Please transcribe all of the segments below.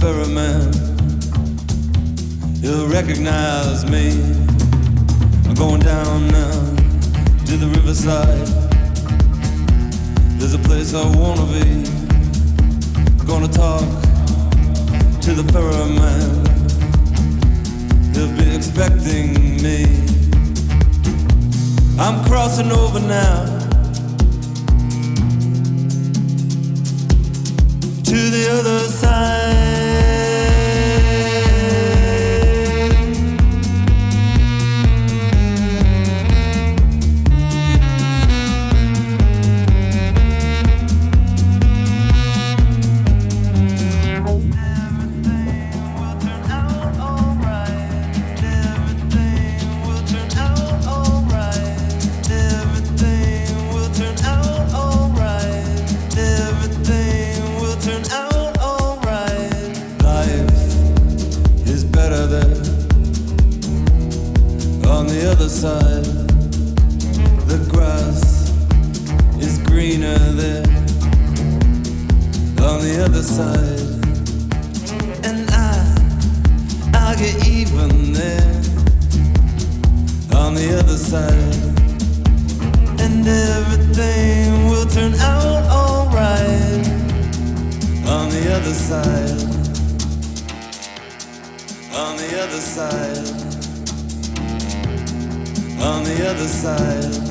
ferryman. He'll recognize me. I'm going down now to the riverside. There's a place I wanna be. I'm gonna talk to the ferryman. He'll be expecting me. I'm crossing over now to the other side. The other side. And everything will turn out alright on the other side. On the other side on the other side.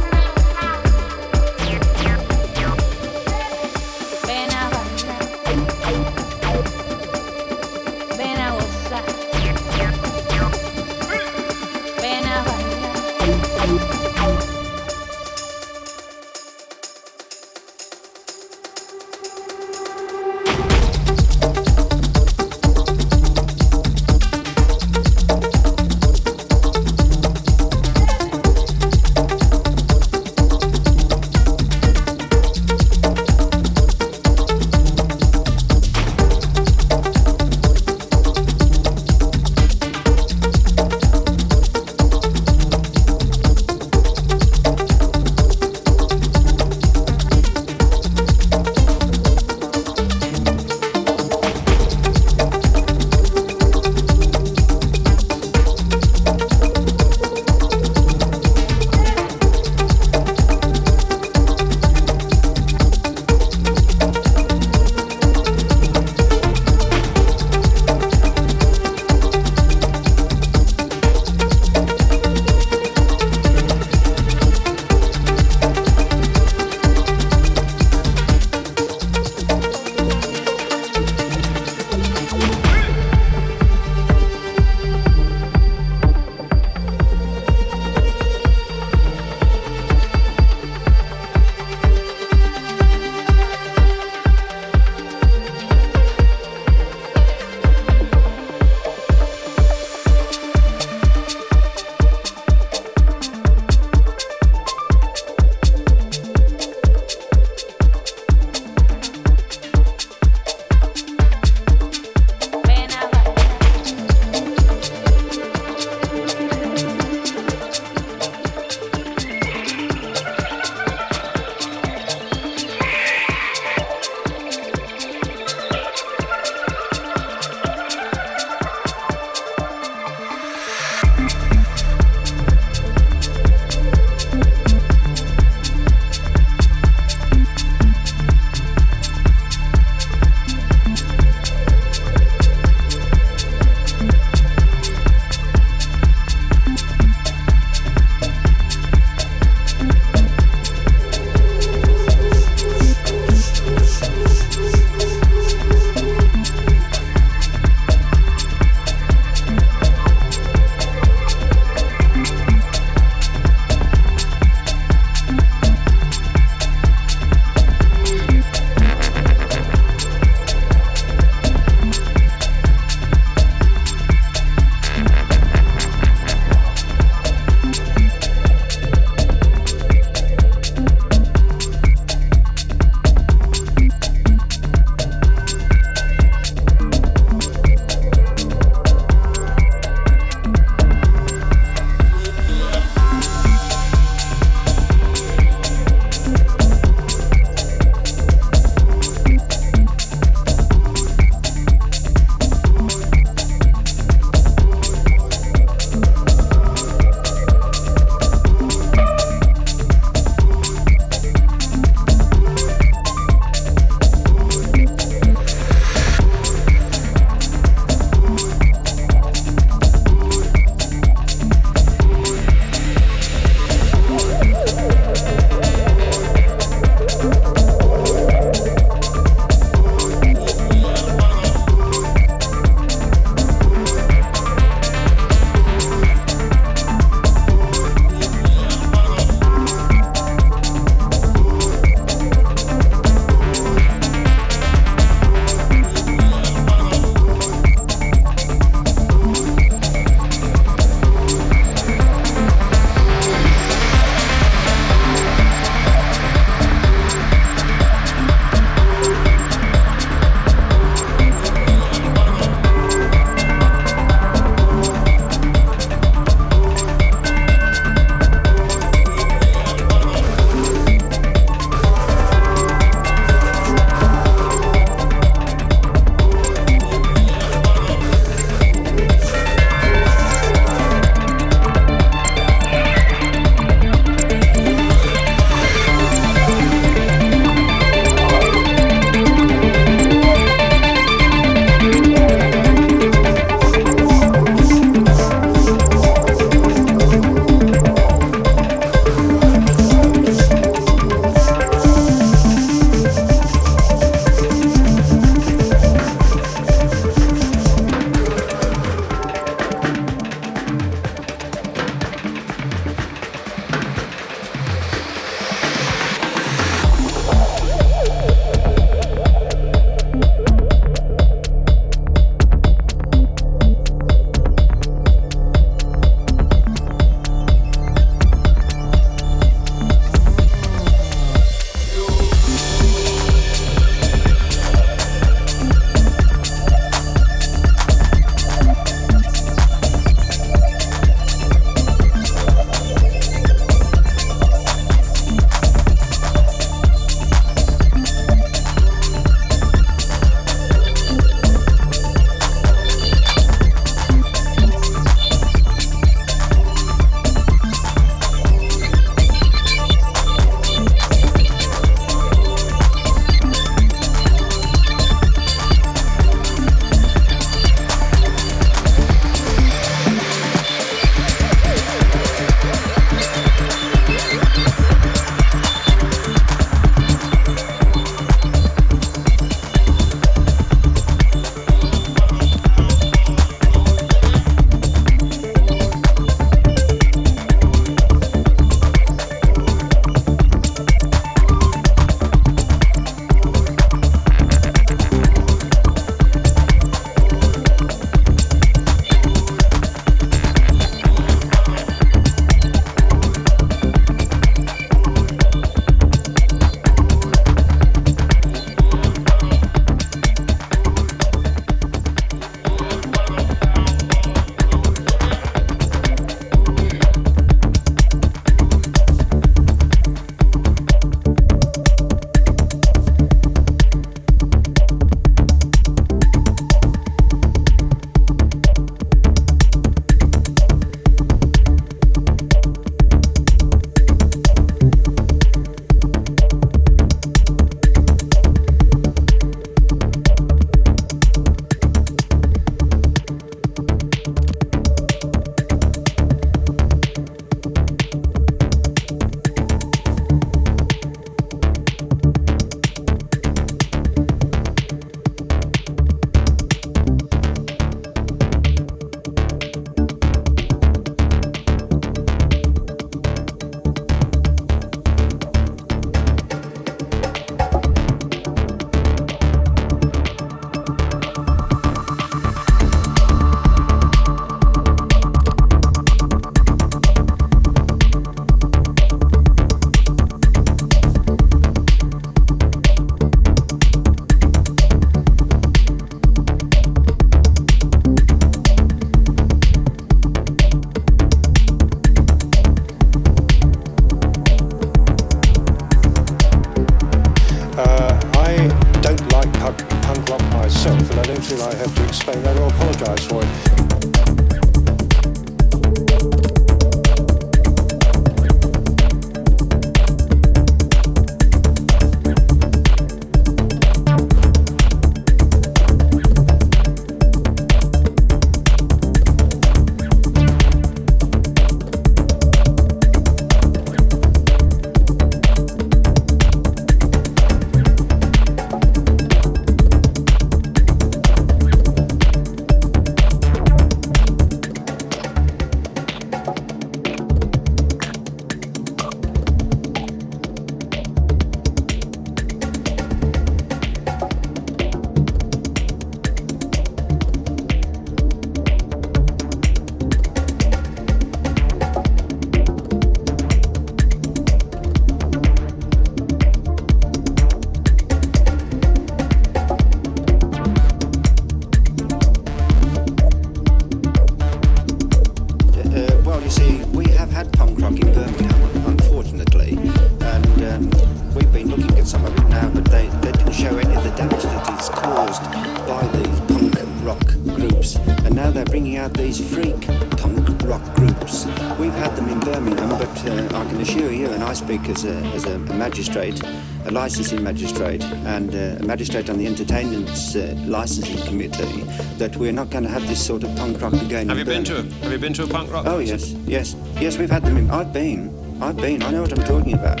Licensing magistrate and uh, a magistrate on the entertainment uh, licensing committee that we're not going to have this sort of punk rock again. Have you been to? A, have you been to a punk rock? Oh yes, yes, yes. We've had them. In, I've been. I've been. I know what I'm talking about.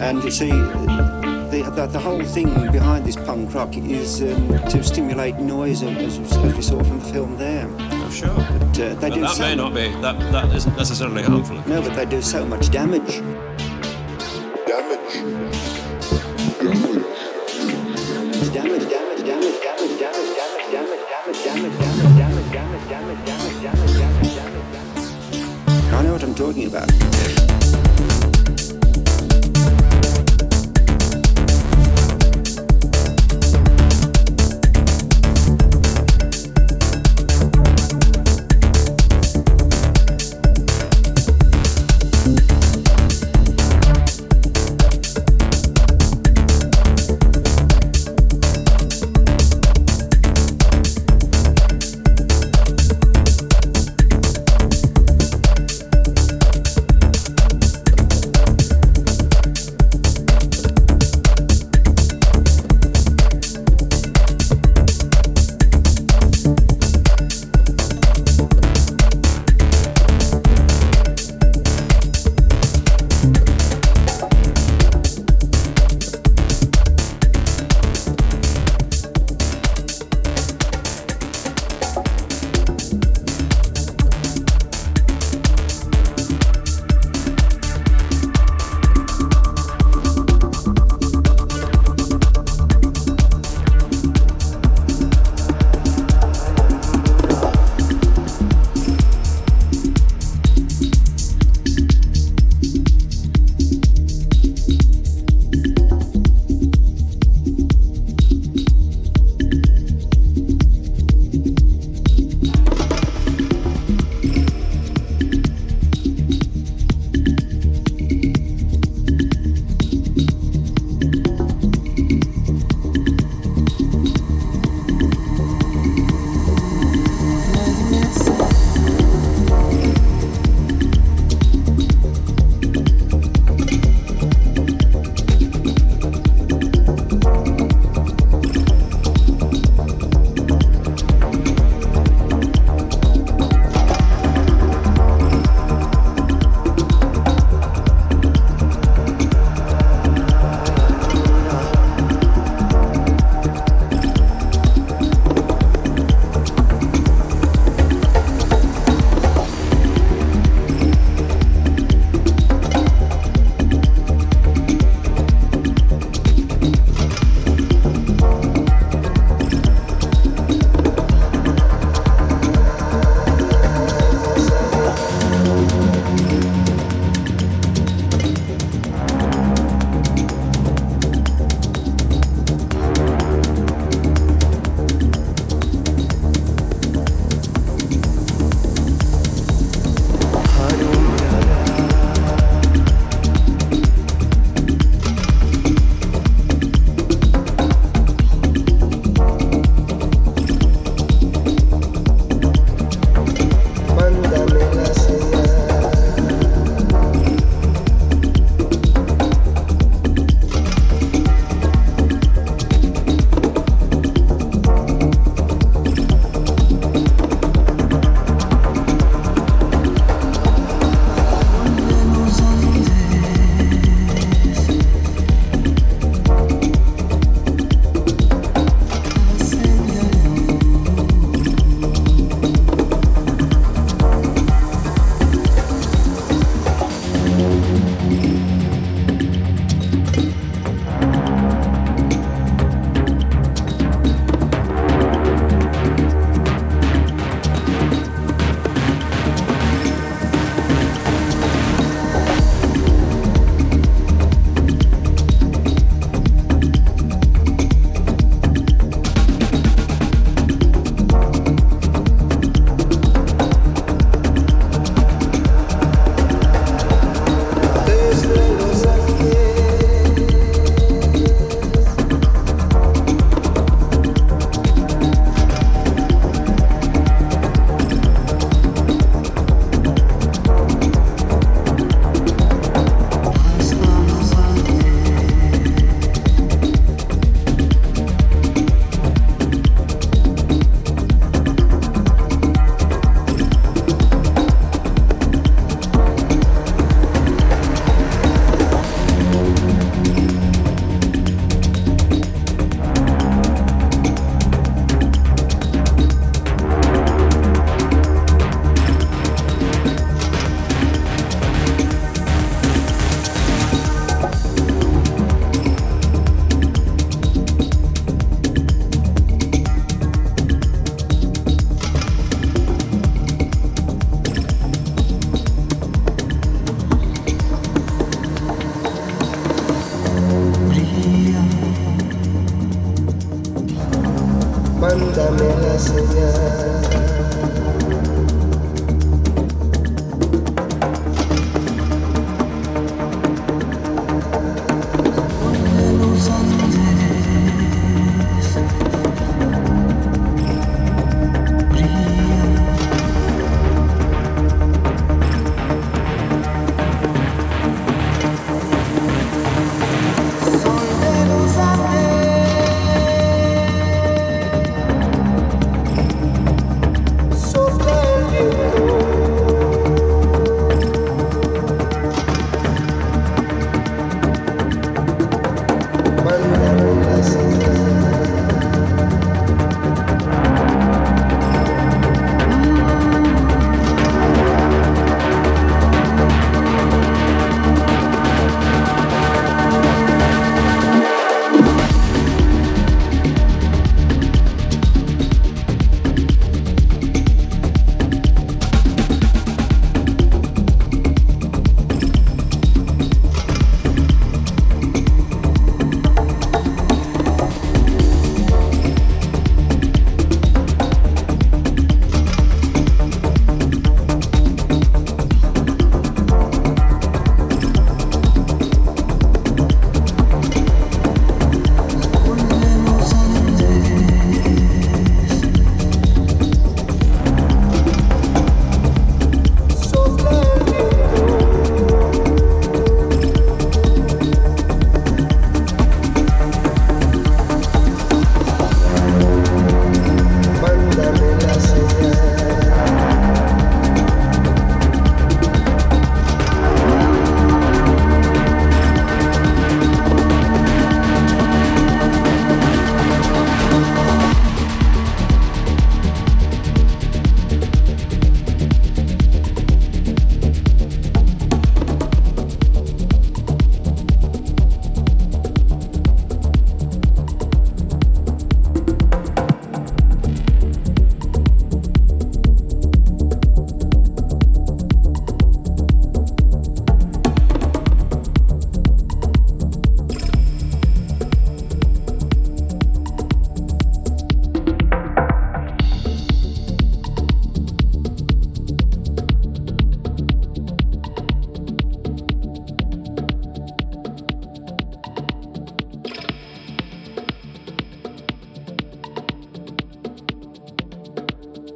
And you see, the, the, the whole thing behind this punk rock is um, to stimulate noise, as, as, we saw from the film there. Oh sure. But uh, they but do. That so may not be. That that isn't necessarily harmful. No, but they do so much damage.